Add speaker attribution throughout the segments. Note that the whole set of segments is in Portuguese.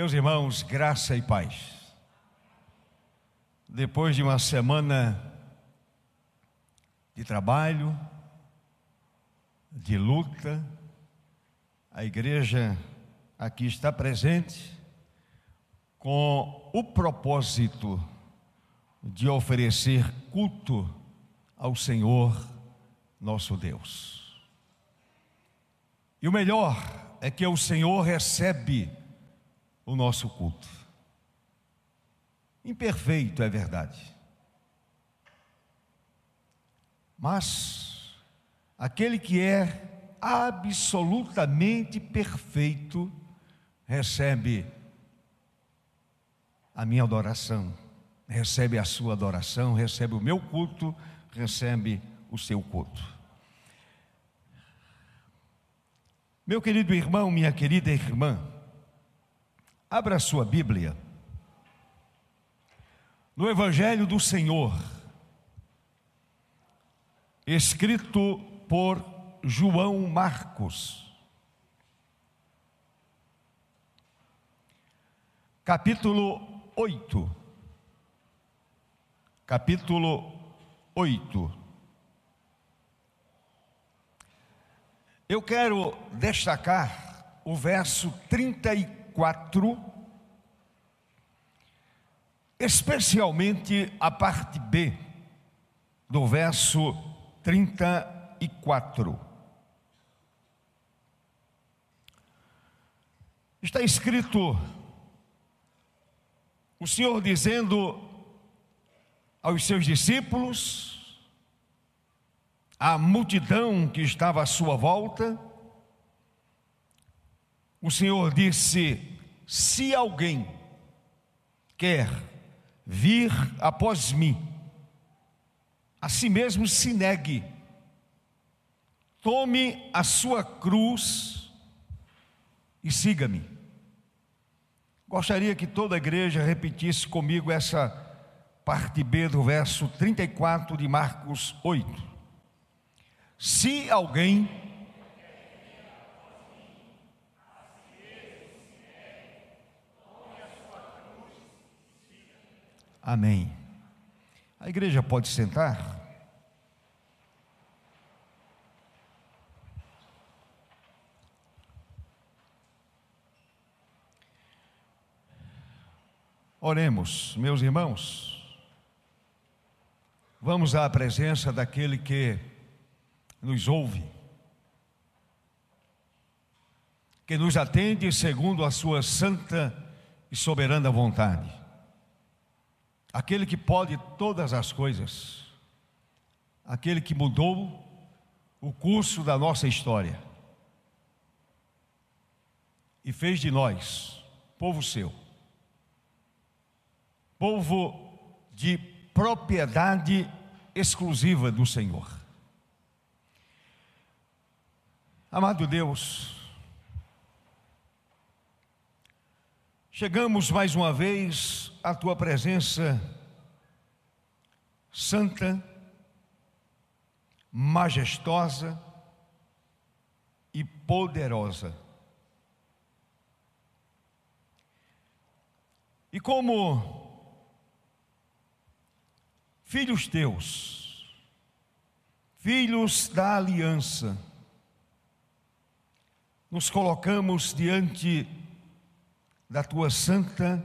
Speaker 1: Meus irmãos, graça e paz. Depois de uma semana de trabalho, de luta, a igreja aqui está presente com o propósito de oferecer culto ao Senhor nosso Deus. E o melhor é que o Senhor recebe o nosso culto. Imperfeito, é verdade. Mas aquele que é absolutamente perfeito recebe a minha adoração, recebe a sua adoração, recebe o meu culto, recebe o seu culto. Meu querido irmão, minha querida irmã, Abra a sua Bíblia. No Evangelho do Senhor, escrito por João Marcos, capítulo 8. Capítulo 8. Eu quero destacar o verso 34 4, especialmente a parte B do verso 34. Está escrito o Senhor dizendo aos seus discípulos, à multidão que estava à sua volta, o Senhor disse: Se alguém quer vir após mim, a si mesmo se negue, tome a sua cruz e siga-me. Gostaria que toda a igreja repetisse comigo essa parte B do verso 34 de Marcos 8. Se alguém Amém. A igreja pode sentar? Oremos, meus irmãos. Vamos à presença daquele que nos ouve, que nos atende segundo a sua santa e soberana vontade aquele que pode todas as coisas, aquele que mudou o curso da nossa história. E fez de nós povo seu, povo de propriedade exclusiva do Senhor. Amado Deus, chegamos mais uma vez a tua presença santa, majestosa e poderosa. E como filhos teus, filhos da aliança, nos colocamos diante da tua santa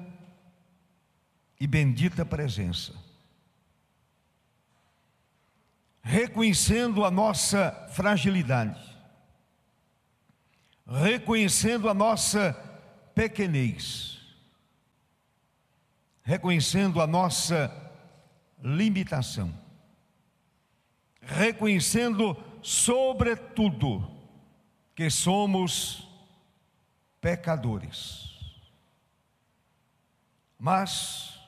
Speaker 1: e bendita presença. Reconhecendo a nossa fragilidade, reconhecendo a nossa pequenez, reconhecendo a nossa limitação, reconhecendo, sobretudo, que somos pecadores. Mas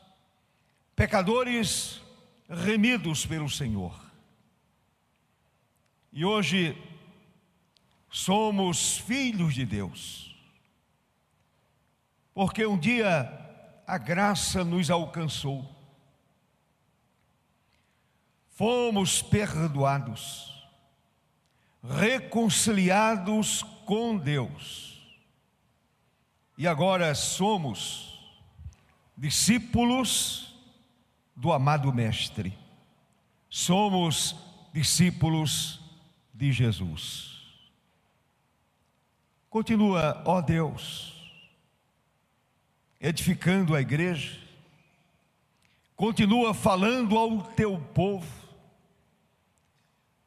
Speaker 1: pecadores remidos pelo Senhor. E hoje somos filhos de Deus, porque um dia a graça nos alcançou, fomos perdoados, reconciliados com Deus, e agora somos discípulos do amado Mestre. Somos discípulos de Jesus. Continua, ó Deus, edificando a igreja, continua falando ao teu povo,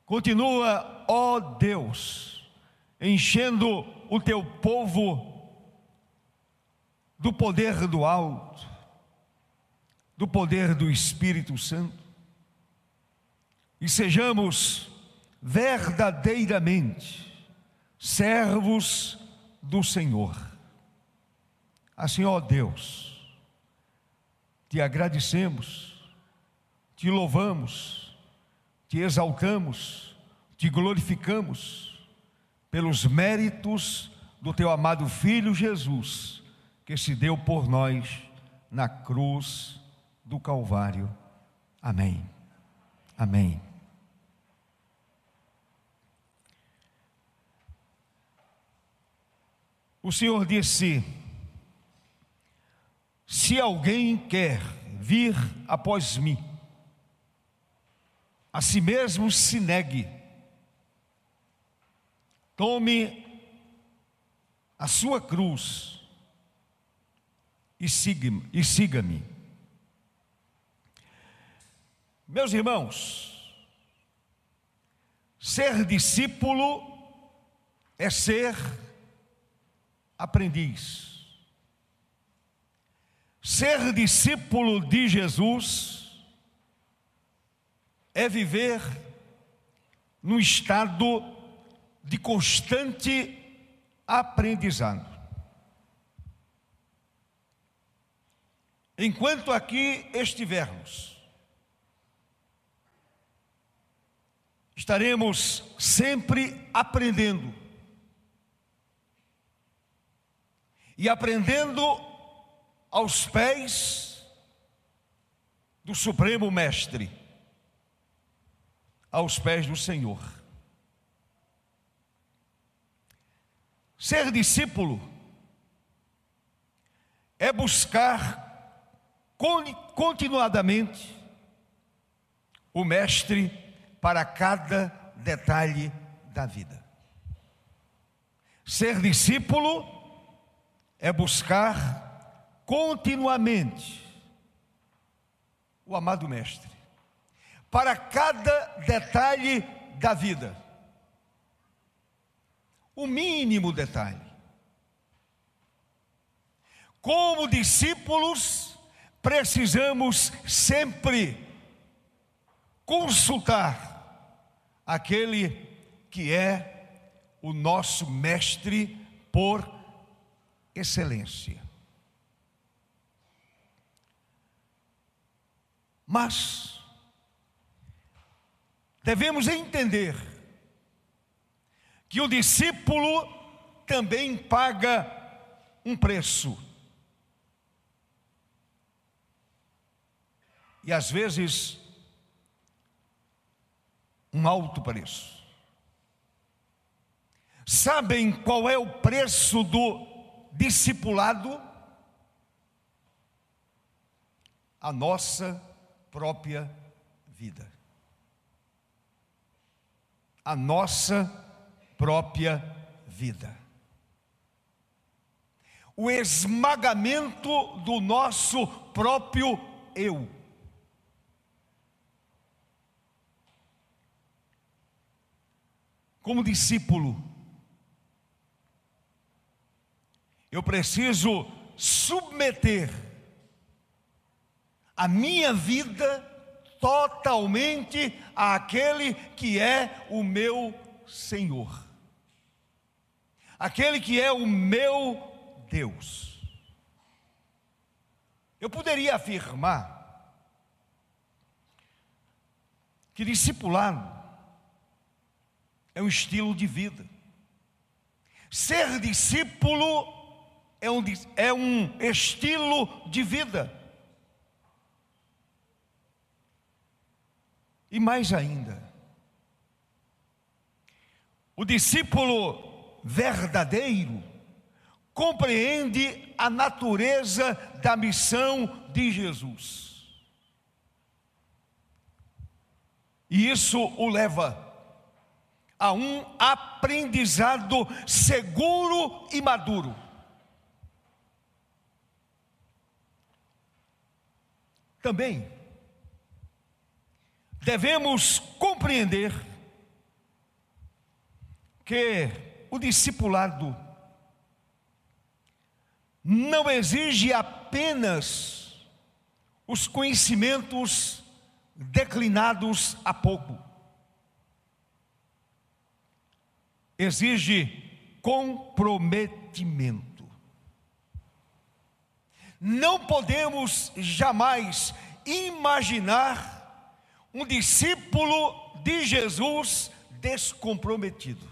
Speaker 1: continua, ó Deus, enchendo o teu povo do poder do alto, do poder do Espírito Santo, e sejamos verdadeiramente servos do Senhor. Assim, ó Deus, te agradecemos, te louvamos, te exaltamos, te glorificamos pelos méritos do teu amado Filho Jesus, que se deu por nós na cruz do Calvário. Amém. Amém. O Senhor disse: Se alguém quer vir após mim, a si mesmo se negue, tome a sua cruz e siga-me. E siga Meus irmãos, ser discípulo é ser aprendiz. Ser discípulo de Jesus é viver no estado de constante aprendizado. Enquanto aqui estivermos, estaremos sempre aprendendo e aprendendo aos pés do Supremo Mestre, aos pés do Senhor. Ser discípulo é buscar continuadamente o Mestre para cada detalhe da vida. Ser discípulo é buscar continuamente o amado Mestre, para cada detalhe da vida, o mínimo detalhe. Como discípulos, precisamos sempre consultar aquele que é o nosso mestre por excelência. Mas devemos entender que o discípulo também paga um preço. E às vezes, um alto preço. Sabem qual é o preço do discipulado a nossa própria vida. A nossa própria vida. O esmagamento do nosso próprio eu. Como discípulo, Eu preciso submeter a minha vida totalmente àquele que é o meu Senhor, aquele que é o meu Deus. Eu poderia afirmar que discipulado é um estilo de vida. Ser discípulo é um, é um estilo de vida. E mais ainda, o discípulo verdadeiro compreende a natureza da missão de Jesus. E isso o leva a um aprendizado seguro e maduro. Também devemos compreender que o discipulado não exige apenas os conhecimentos declinados há pouco. Exige comprometimento. Não podemos jamais imaginar um discípulo de Jesus descomprometido.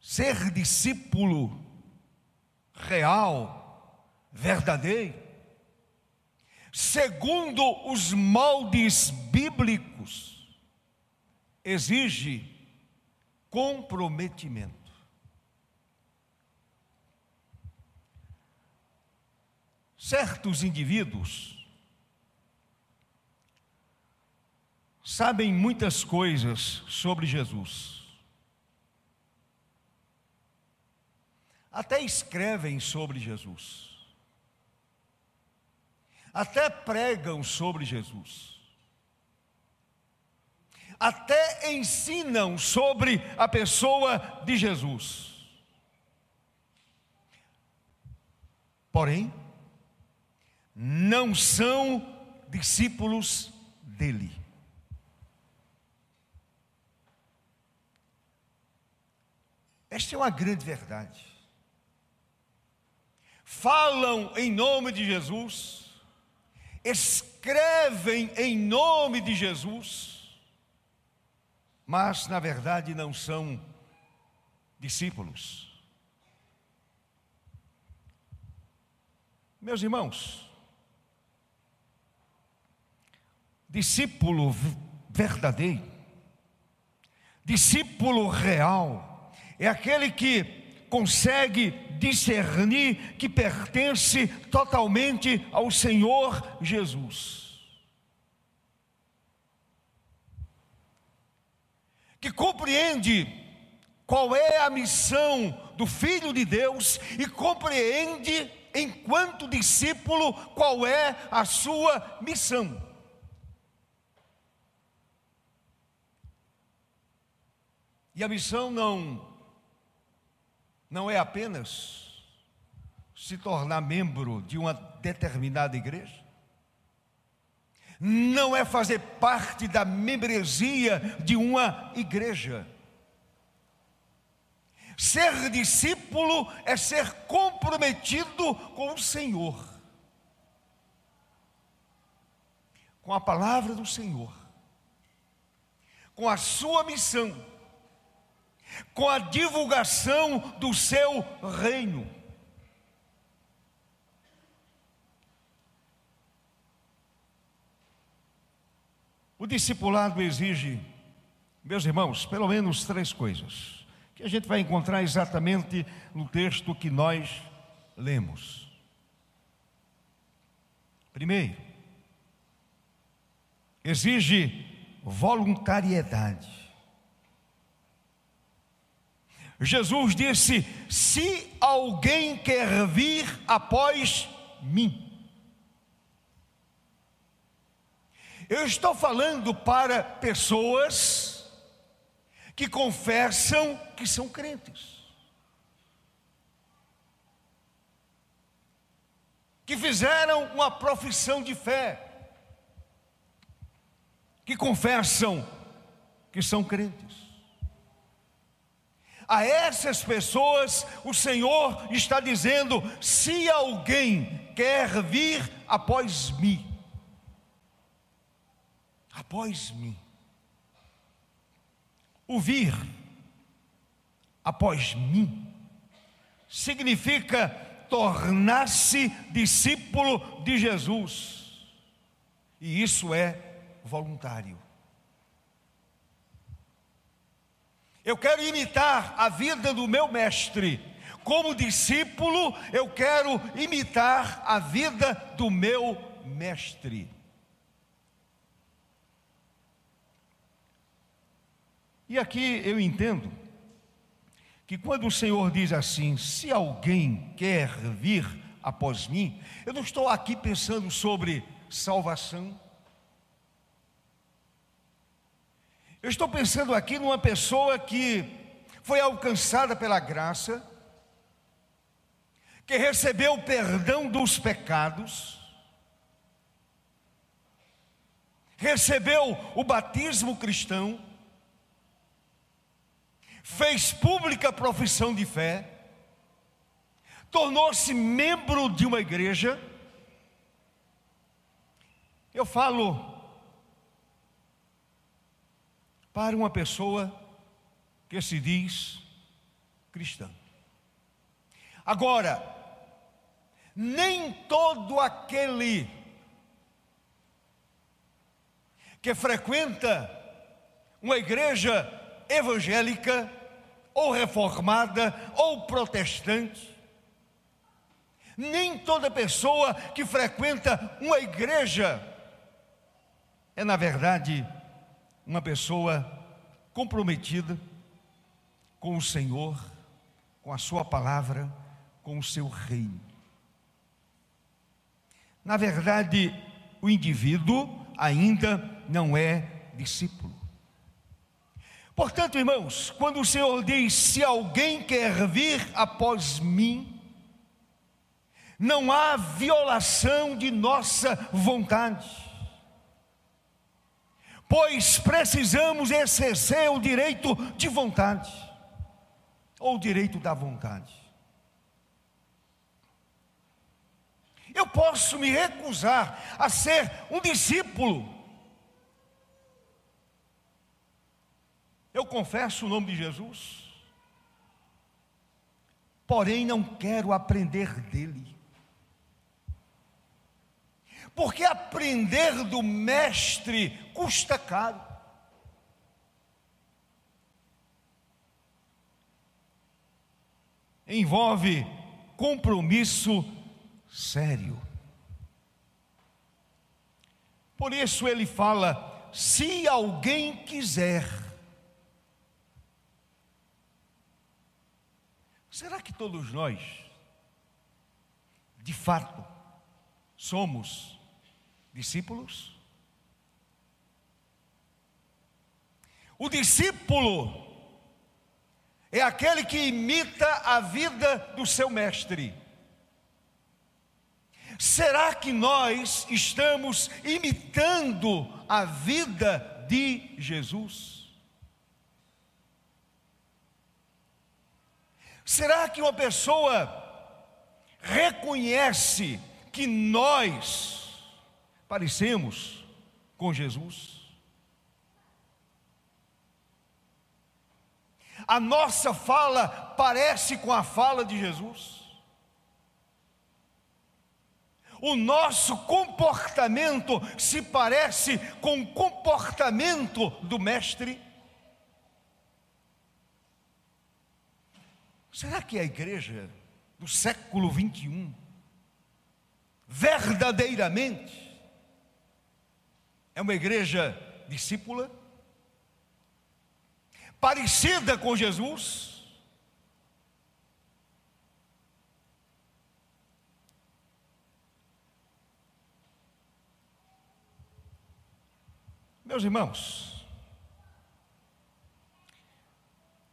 Speaker 1: Ser discípulo real, verdadeiro, segundo os moldes bíblicos, exige comprometimento. Certos indivíduos sabem muitas coisas sobre Jesus. Até escrevem sobre Jesus. Até pregam sobre Jesus. Até ensinam sobre a pessoa de Jesus. Porém, não são discípulos dele. Esta é uma grande verdade. Falam em nome de Jesus, escrevem em nome de Jesus, mas na verdade não são discípulos. Meus irmãos, discípulo verdadeiro, discípulo real, é aquele que consegue discernir que pertence totalmente ao Senhor Jesus. Que compreende qual é a missão do Filho de Deus e compreende, enquanto discípulo, qual é a sua missão. E a missão não não é apenas se tornar membro de uma determinada igreja. Não é fazer parte da membresia de uma igreja. Ser discípulo é ser comprometido com o Senhor, com a palavra do Senhor, com a sua missão com a divulgação do seu reino. O discipulado exige, meus irmãos, pelo menos três coisas, que a gente vai encontrar exatamente no texto que nós lemos. Primeiro, exige voluntariedade. Jesus disse: Se alguém quer vir após mim. Eu estou falando para pessoas que confessam que são crentes, que fizeram uma profissão de fé, que confessam que são crentes. A essas pessoas, o Senhor está dizendo: se alguém quer vir após mim, após mim, o vir após mim, significa tornar-se discípulo de Jesus, e isso é voluntário. Eu quero imitar a vida do meu mestre. Como discípulo, eu quero imitar a vida do meu mestre. E aqui eu entendo que quando o Senhor diz assim: se alguém quer vir após mim, eu não estou aqui pensando sobre salvação. Eu estou pensando aqui numa pessoa que foi alcançada pela graça, que recebeu o perdão dos pecados, recebeu o batismo cristão, fez pública profissão de fé, tornou-se membro de uma igreja. Eu falo para uma pessoa que se diz cristã. Agora, nem todo aquele que frequenta uma igreja evangélica, ou reformada, ou protestante, nem toda pessoa que frequenta uma igreja é, na verdade, uma pessoa comprometida com o Senhor, com a Sua palavra, com o seu reino. Na verdade, o indivíduo ainda não é discípulo. Portanto, irmãos, quando o Senhor diz: se alguém quer vir após mim, não há violação de nossa vontade pois precisamos exercer o direito de vontade, ou o direito da vontade. Eu posso me recusar a ser um discípulo. Eu confesso o nome de Jesus, porém não quero aprender dele. Porque aprender do mestre custa caro. Envolve compromisso sério. Por isso ele fala: se alguém quiser. Será que todos nós, de fato, somos discípulos? O discípulo é aquele que imita a vida do seu mestre. Será que nós estamos imitando a vida de Jesus? Será que uma pessoa reconhece que nós parecemos com Jesus. A nossa fala parece com a fala de Jesus. O nosso comportamento se parece com o comportamento do Mestre. Será que a igreja do século 21 verdadeiramente é uma igreja discípula, parecida com Jesus. Meus irmãos,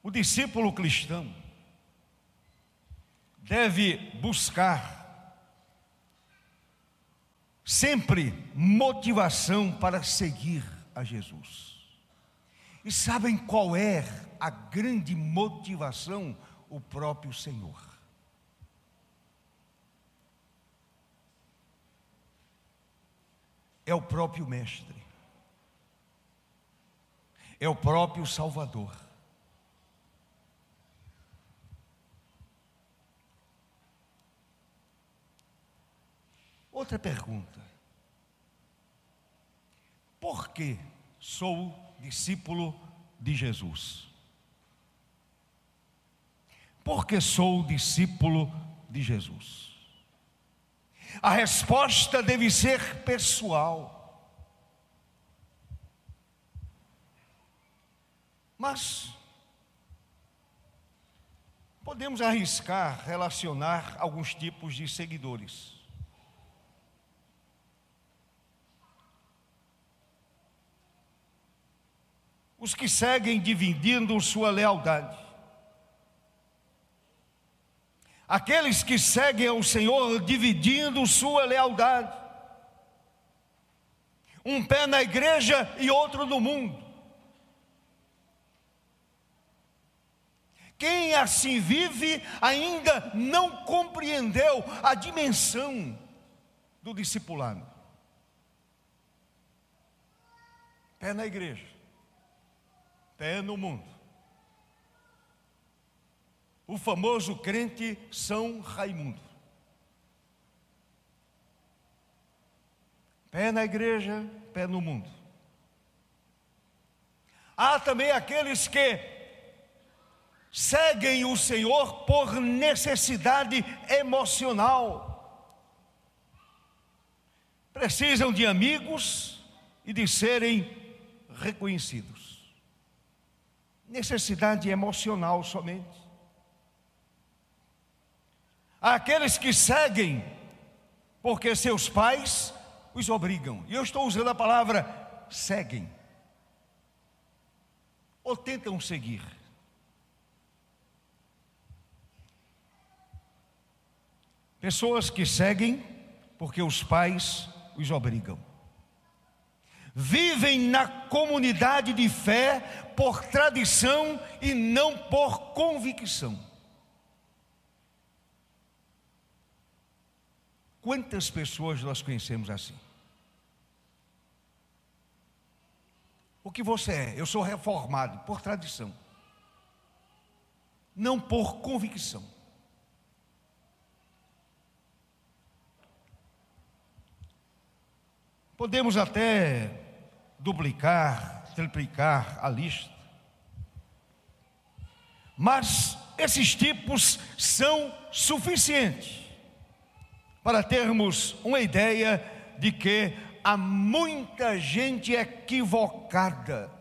Speaker 1: o discípulo cristão deve buscar sempre motivação para seguir a Jesus. E sabem qual é a grande motivação? O próprio Senhor. É o próprio Mestre, é o próprio Salvador. Outra pergunta: Por que sou discípulo de Jesus? porque sou discípulo de Jesus. A resposta deve ser pessoal. Mas podemos arriscar relacionar alguns tipos de seguidores. Os que seguem dividindo sua lealdade. Aqueles que seguem ao Senhor dividindo sua lealdade. Um pé na igreja e outro no mundo. Quem assim vive ainda não compreendeu a dimensão do discipulado. Pé na igreja, pé no mundo. O famoso crente São Raimundo. Pé na igreja, pé no mundo. Há também aqueles que seguem o Senhor por necessidade emocional. Precisam de amigos e de serem reconhecidos. Necessidade emocional somente. Há aqueles que seguem porque seus pais os obrigam. E eu estou usando a palavra seguem. Ou tentam seguir. Pessoas que seguem porque os pais os obrigam. Vivem na comunidade de fé por tradição e não por convicção. Quantas pessoas nós conhecemos assim? O que você é? Eu sou reformado por tradição, não por convicção. Podemos até duplicar, triplicar a lista. Mas esses tipos são suficientes para termos uma ideia de que há muita gente equivocada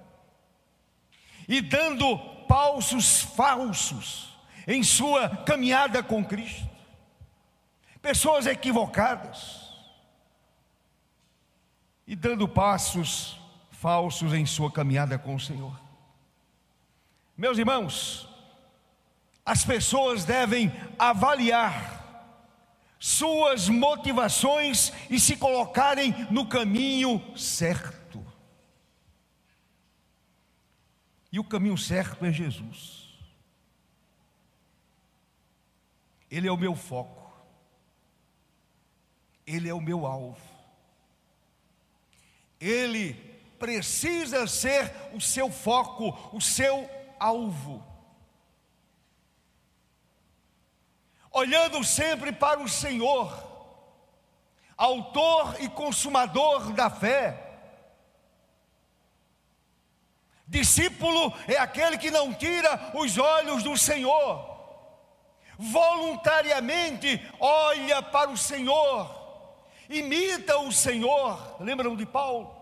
Speaker 1: e dando pausos falsos em sua caminhada com Cristo. Pessoas equivocadas e dando passos falsos em sua caminhada com o Senhor. Meus irmãos, as pessoas devem avaliar suas motivações e se colocarem no caminho certo. E o caminho certo é Jesus. Ele é o meu foco. Ele é o meu alvo ele precisa ser o seu foco, o seu alvo. Olhando sempre para o Senhor, Autor e Consumador da fé. Discípulo é aquele que não tira os olhos do Senhor, voluntariamente olha para o Senhor imita o Senhor. Lembram de Paulo?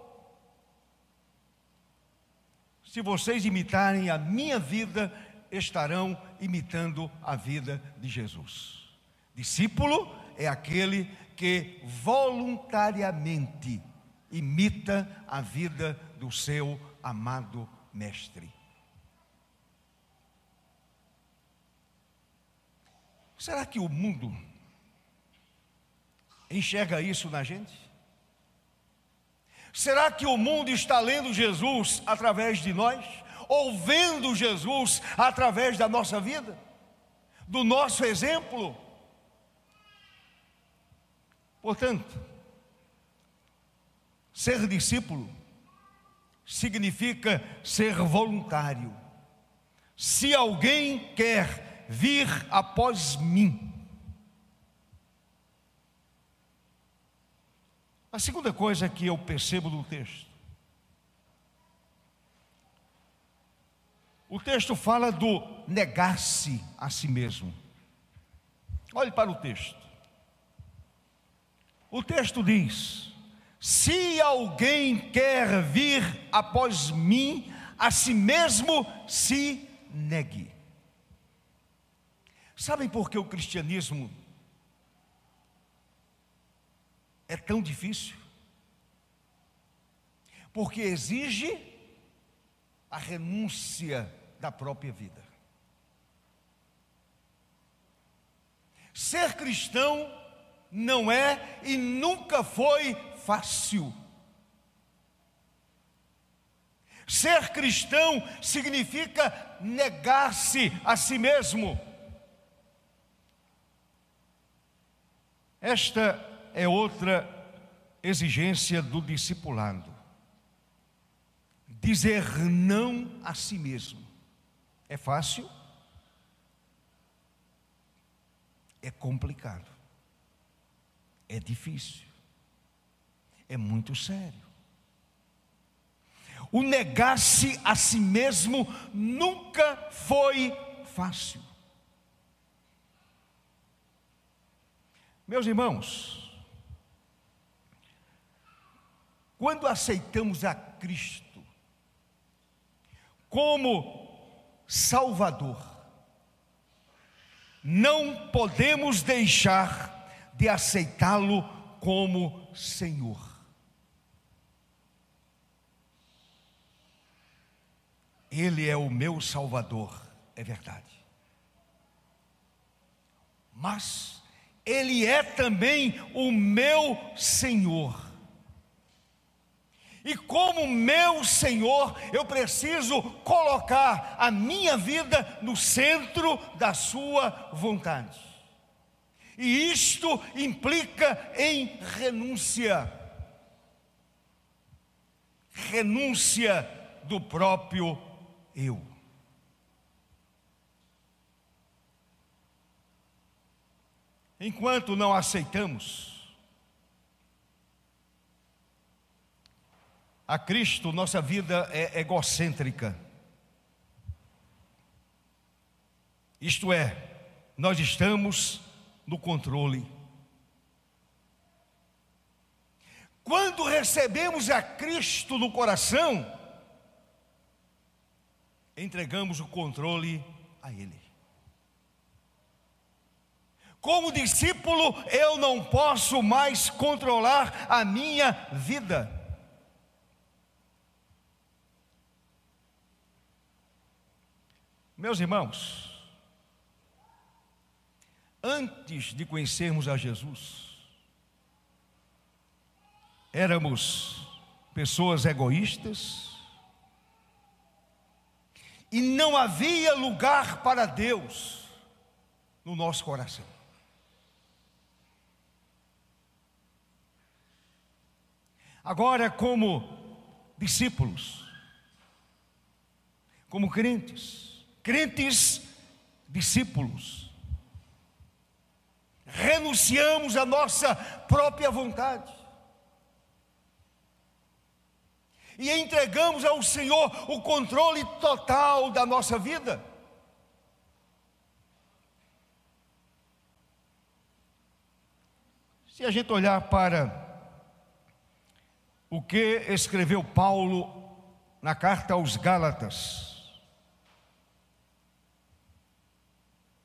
Speaker 1: Se vocês imitarem a minha vida, estarão imitando a vida de Jesus. Discípulo é aquele que voluntariamente imita a vida do seu amado Mestre. Será que o mundo enxerga isso na gente? Será que o mundo está lendo Jesus através de nós? Ou vendo Jesus através da nossa vida? Do nosso exemplo? Portanto, ser discípulo significa ser voluntário. Se alguém quer vir após mim, A segunda coisa que eu percebo no texto. O texto fala do negar-se a si mesmo. Olhe para o texto. O texto diz: Se alguém quer vir após mim, a si mesmo se negue. Sabem por que o cristianismo é tão difícil? Porque exige a renúncia da própria vida. Ser cristão não é e nunca foi fácil. Ser cristão significa negar-se a si mesmo. Esta é outra exigência do discipulado. Dizer não a si mesmo. É fácil? É complicado. É difícil. É muito sério. O negar-se a si mesmo nunca foi fácil. Meus irmãos, quando aceitamos a Cristo como Salvador, não podemos deixar de aceitá-lo como Senhor. Ele é o meu Salvador, é verdade. Mas Ele é também o meu Senhor. E como meu Senhor, eu preciso colocar a minha vida no centro da Sua vontade. E isto implica em renúncia. Renúncia do próprio eu. Enquanto não aceitamos a Cristo, nossa vida é egocêntrica. Isto é, nós estamos no controle. Quando recebemos a Cristo no coração, entregamos o controle a Ele. Como discípulo, eu não posso mais controlar a minha vida. Meus irmãos, antes de conhecermos a Jesus, éramos pessoas egoístas, e não havia lugar para Deus no nosso coração. Agora, como discípulos, como crentes, crentes discípulos, renunciamos à nossa própria vontade e entregamos ao Senhor o controle total da nossa vida. Se a gente olhar para o que escreveu Paulo na carta aos Gálatas,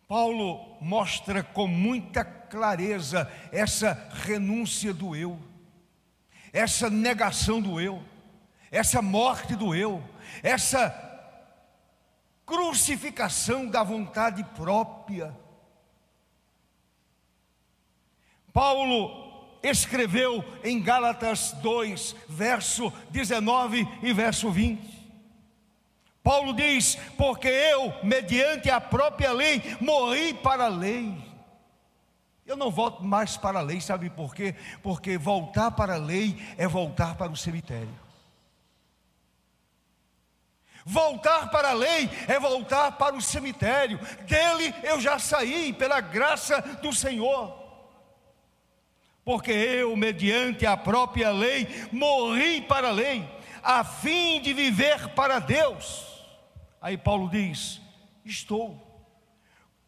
Speaker 1: Paulo mostra com muita clareza essa renúncia do eu, essa negação do eu essa morte do eu, essa crucificação da vontade própria. Paulo escreveu em Gálatas 2, verso 19 e verso 20. Paulo diz: Porque eu, mediante a própria lei, morri para a lei. Eu não volto mais para a lei, sabe por quê? Porque voltar para a lei é voltar para o cemitério. Voltar para a lei é voltar para o cemitério. Dele eu já saí pela graça do Senhor. Porque eu, mediante a própria lei, morri para a lei, a fim de viver para Deus. Aí Paulo diz: estou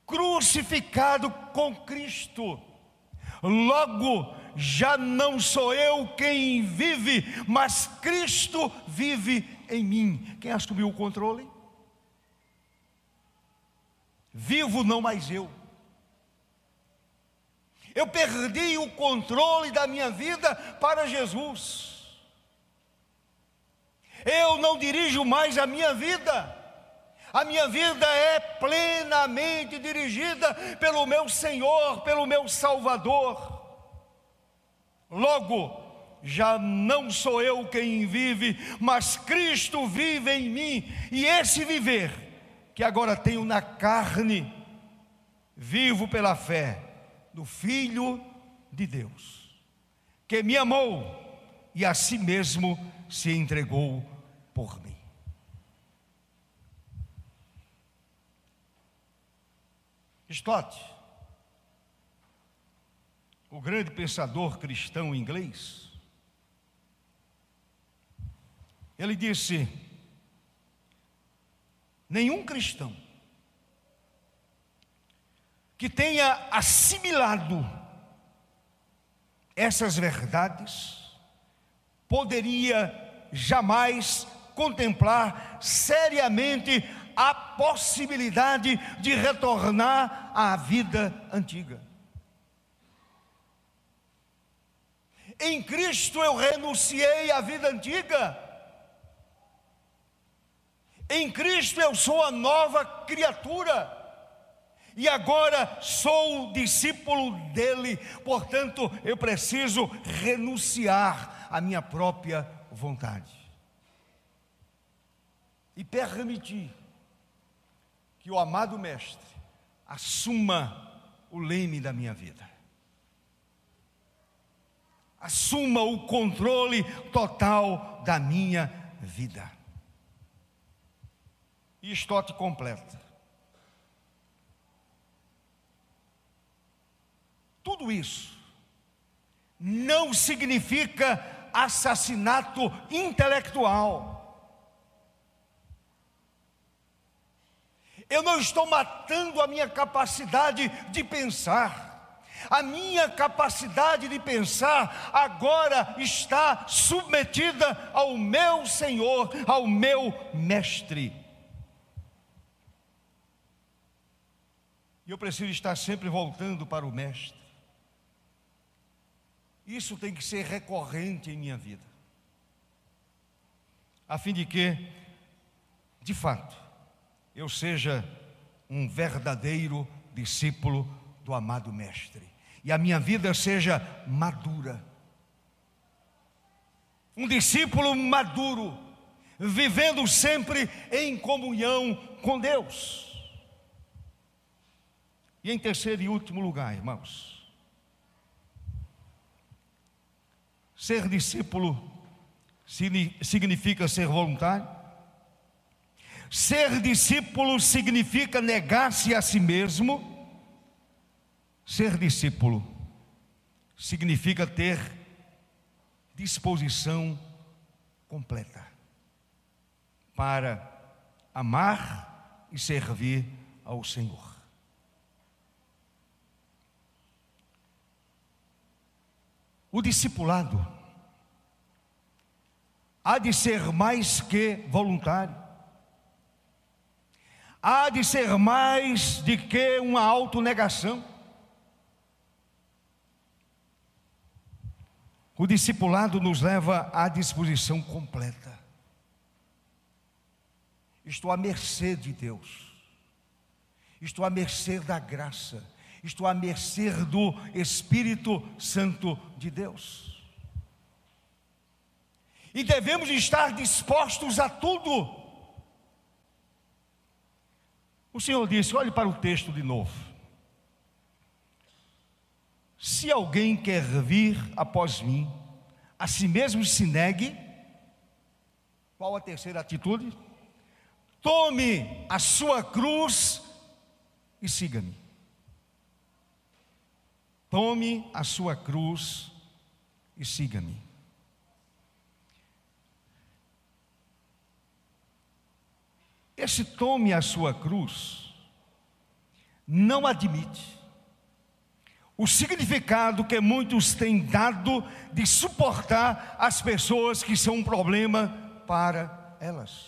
Speaker 1: crucificado com Cristo. Logo, já não sou eu quem vive, mas Cristo vive em mim. Quem assumiu o controle? Vivo não mais eu. Eu perdi o controle da minha vida para Jesus. Eu não dirijo mais a minha vida. A minha vida é plenamente dirigida pelo meu Senhor, pelo meu Salvador. Logo, já não sou eu quem vive, mas Cristo vive em mim, e esse viver que agora tenho na carne, vivo pela fé do Filho de Deus, que me amou e a si mesmo se entregou por mim. Stott, o grande pensador cristão inglês, ele disse: nenhum cristão que tenha assimilado essas verdades poderia jamais contemplar seriamente a possibilidade de retornar à vida antiga. Em Cristo eu renunciei à vida antiga. Em Cristo eu sou a nova criatura. E agora sou discípulo dele, portanto eu preciso renunciar à minha própria vontade e permitir que o amado Mestre assuma o leme da minha vida, assuma o controle total da minha vida. E Stott completa. Tudo isso não significa assassinato intelectual. Eu não estou matando a minha capacidade de pensar. A minha capacidade de pensar agora está submetida ao meu Senhor, ao meu Mestre. E eu preciso estar sempre voltando para o Mestre. Isso tem que ser recorrente em minha vida, a fim de que, de fato, eu seja um verdadeiro discípulo do amado Mestre e a minha vida seja madura. Um discípulo maduro, vivendo sempre em comunhão com Deus. E em terceiro e último lugar, irmãos, ser discípulo significa ser voluntário. Ser discípulo significa negar-se a si mesmo. Ser discípulo significa ter disposição completa para amar e servir ao Senhor. O discipulado há de ser mais que voluntário há de ser mais de que uma autonegação. O discipulado nos leva à disposição completa. Estou à mercê de Deus, estou à mercê da graça, estou à mercê do Espírito Santo de Deus. E devemos estar dispostos a tudo o Senhor disse: olhe para o texto de novo. Se alguém quer vir após mim, a si mesmo se negue. Qual a terceira atitude? Tome a sua cruz e siga-me. Tome a sua cruz e siga-me. Esse tome a sua cruz não admite o significado que muitos têm dado de suportar as pessoas que são um problema para elas.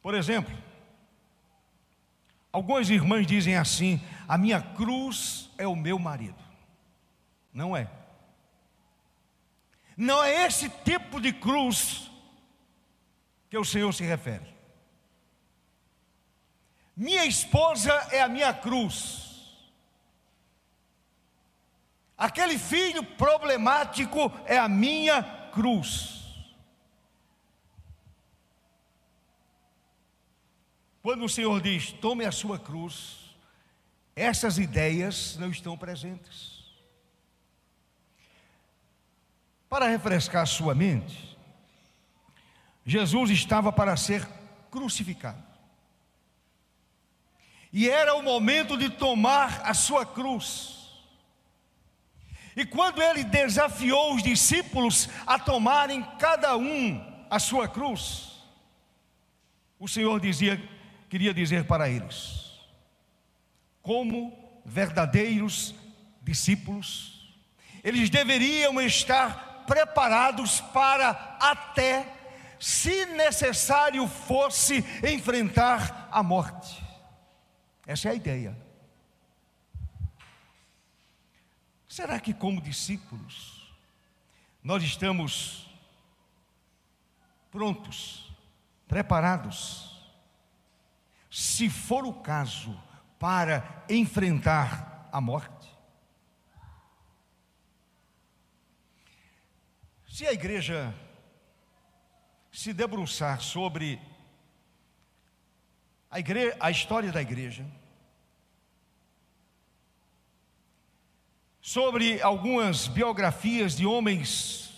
Speaker 1: Por exemplo, algumas irmãs dizem assim: a minha cruz é o meu marido. Não é. Não é esse tipo de cruz que o Senhor se refere. Minha esposa é a minha cruz. Aquele filho problemático é a minha cruz. Quando o Senhor diz, tome a sua cruz, essas ideias não estão presentes. Para refrescar sua mente, Jesus estava para ser crucificado. E era o momento de tomar a sua cruz. E quando ele desafiou os discípulos a tomarem cada um a sua cruz, o Senhor dizia queria dizer para eles: como verdadeiros discípulos, eles deveriam estar preparados para até, se necessário fosse, enfrentar a morte. Essa é a ideia. Será que, como discípulos, nós estamos prontos, preparados se for o caso, para enfrentar a morte? Se a igreja se debruçar sobre a, igreja, a história da igreja, sobre algumas biografias de homens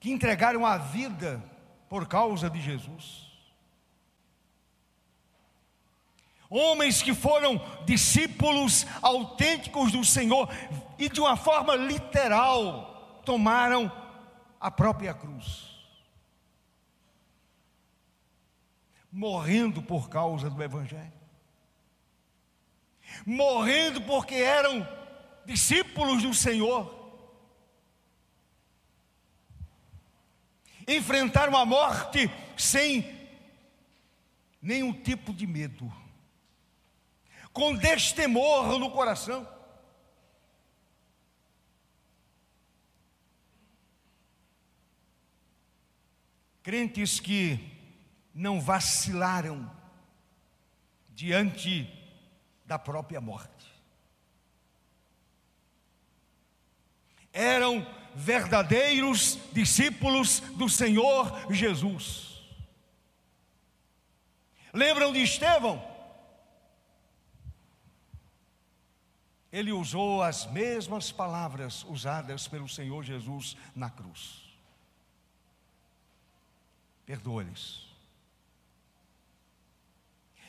Speaker 1: que entregaram a vida por causa de Jesus, homens que foram discípulos autênticos do Senhor e de uma forma literal tomaram a própria cruz, morrendo por causa do Evangelho, morrendo porque eram discípulos do Senhor. Enfrentaram a morte sem nenhum tipo de medo com destemor no coração. Crentes que não vacilaram diante da própria morte. Eram verdadeiros discípulos do Senhor Jesus. Lembram de Estevão? ele usou as mesmas palavras usadas pelo Senhor Jesus na cruz. Perdoa-lhes.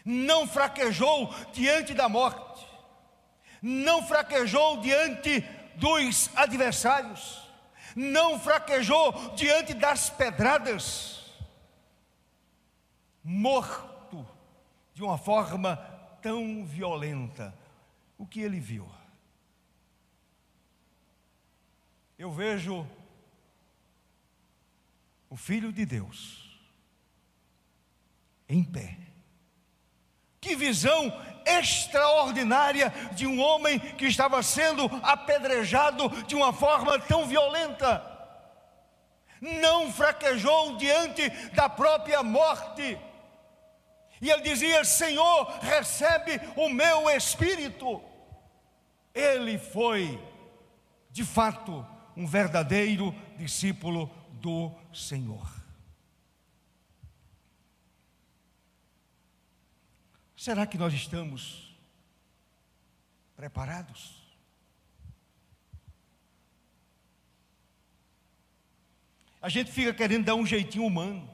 Speaker 1: Não fraquejou diante da morte, não fraquejou diante dos adversários, não fraquejou diante das pedradas, morto de uma forma tão violenta o que ele viu. Eu vejo o Filho de Deus em pé. Que visão extraordinária de um homem que estava sendo apedrejado de uma forma tão violenta. Não fraquejou diante da própria morte. E ele dizia: Senhor, recebe o meu espírito. Ele foi, de fato, um verdadeiro discípulo do Senhor. Será que nós estamos preparados? A gente fica querendo dar um jeitinho humano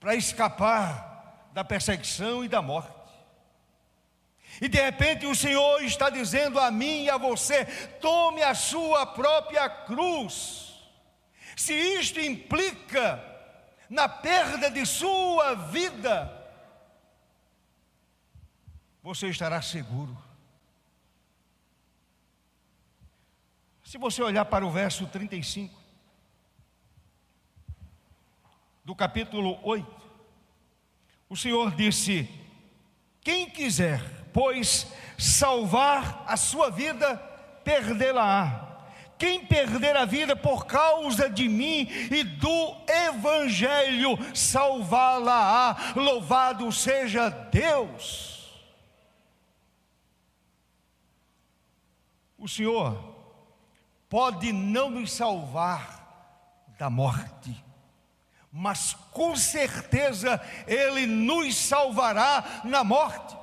Speaker 1: para escapar da perseguição e da morte. E de repente o Senhor está dizendo a mim e a você: tome a sua própria cruz. Se isto implica na perda de sua vida, você estará seguro. Se você olhar para o verso 35 do capítulo 8, o Senhor disse: Quem quiser, pois, salvar a sua vida, perdê-la-á. Quem perder a vida por causa de mim e do Evangelho, salvá-la-á. Louvado seja Deus. O Senhor pode não nos salvar da morte, mas com certeza Ele nos salvará na morte.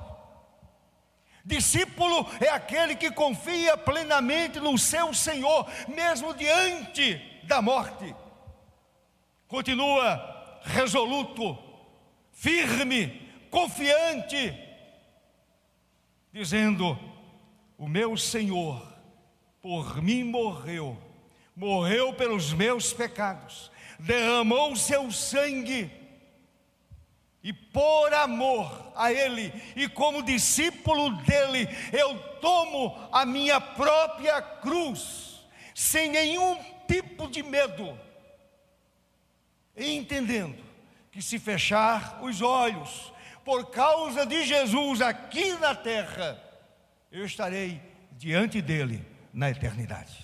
Speaker 1: Discípulo é aquele que confia plenamente no seu Senhor, mesmo diante da morte. Continua resoluto, firme, confiante, dizendo: O meu Senhor por mim morreu, morreu pelos meus pecados, derramou o seu sangue. E por amor a Ele, e como discípulo dele, eu tomo a minha própria cruz, sem nenhum tipo de medo, entendendo que se fechar os olhos, por causa de Jesus aqui na terra, eu estarei diante dele na eternidade.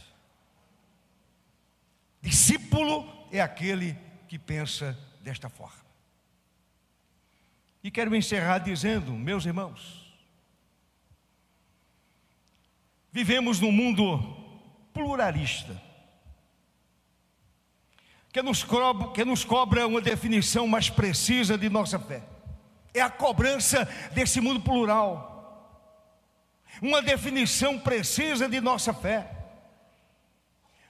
Speaker 1: Discípulo é aquele que pensa desta forma. E quero encerrar dizendo, meus irmãos, vivemos num mundo pluralista, que nos, cobra, que nos cobra uma definição mais precisa de nossa fé. É a cobrança desse mundo plural, uma definição precisa de nossa fé.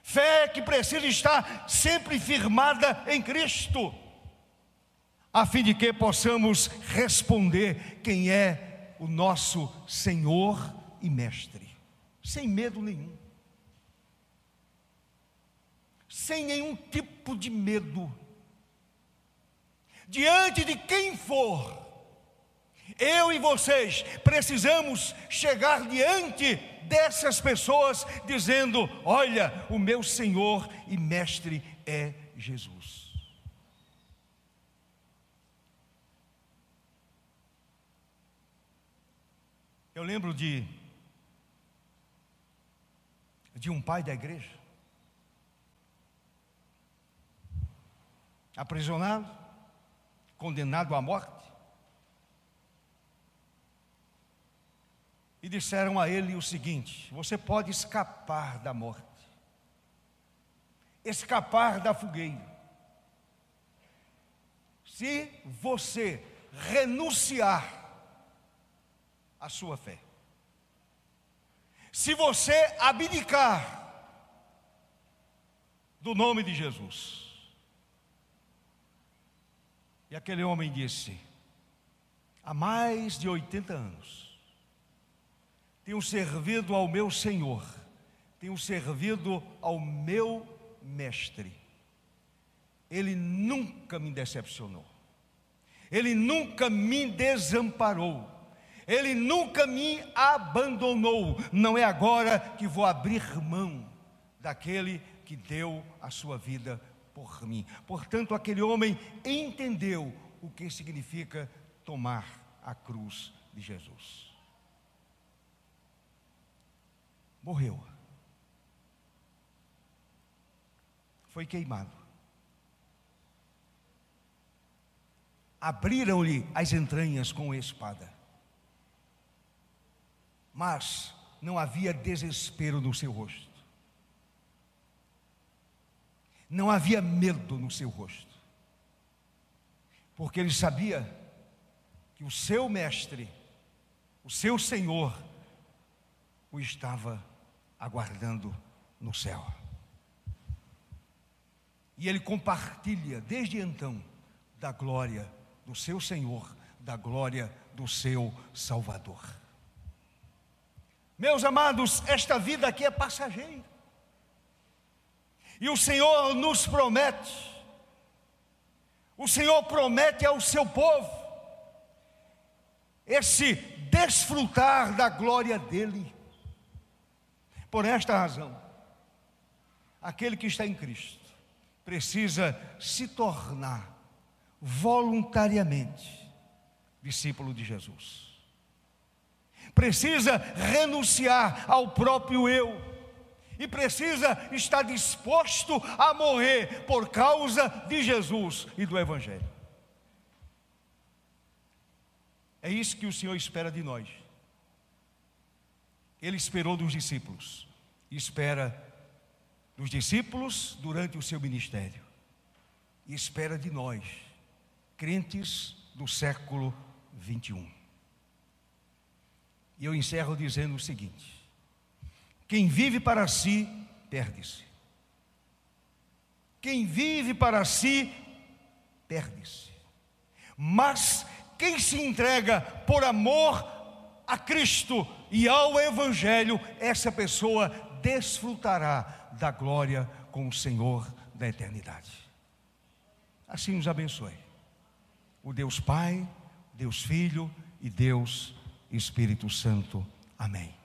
Speaker 1: Fé que precisa estar sempre firmada em Cristo a fim de que possamos responder quem é o nosso Senhor e Mestre, sem medo nenhum, sem nenhum tipo de medo, diante de quem for, eu e vocês precisamos chegar diante dessas pessoas, dizendo: Olha, o meu Senhor e Mestre é Jesus. Eu lembro de de um pai da igreja aprisionado, condenado à morte. E disseram a ele o seguinte: Você pode escapar da morte, escapar da fogueira, se você renunciar a sua fé. Se você abdicar do nome de Jesus. E aquele homem disse: há mais de 80 anos, tenho servido ao meu Senhor, tenho servido ao meu Mestre. Ele nunca me decepcionou, ele nunca me desamparou ele nunca me abandonou. Não é agora que vou abrir mão daquele que deu a sua vida por mim. Portanto, aquele homem entendeu o que significa tomar a cruz de Jesus. Morreu. Foi queimado. Abriram-lhe as entranhas com espada mas não havia desespero no seu rosto. Não havia medo no seu rosto. Porque ele sabia que o seu mestre, o seu Senhor, o estava aguardando no céu. E ele compartilha desde então da glória do seu Senhor, da glória do seu Salvador. Meus amados, esta vida aqui é passageira. E o Senhor nos promete O Senhor promete ao seu povo esse desfrutar da glória dele. Por esta razão, aquele que está em Cristo precisa se tornar voluntariamente discípulo de Jesus. Precisa renunciar ao próprio eu e precisa estar disposto a morrer por causa de Jesus e do Evangelho. É isso que o Senhor espera de nós. Ele esperou dos discípulos, espera dos discípulos durante o seu ministério, e espera de nós, crentes do século 21. E eu encerro dizendo o seguinte: quem vive para si, perde-se. Quem vive para si, perde-se. Mas quem se entrega por amor a Cristo e ao Evangelho, essa pessoa desfrutará da glória com o Senhor da eternidade. Assim nos abençoe. O Deus Pai, Deus Filho e Deus Espírito Santo. Amém.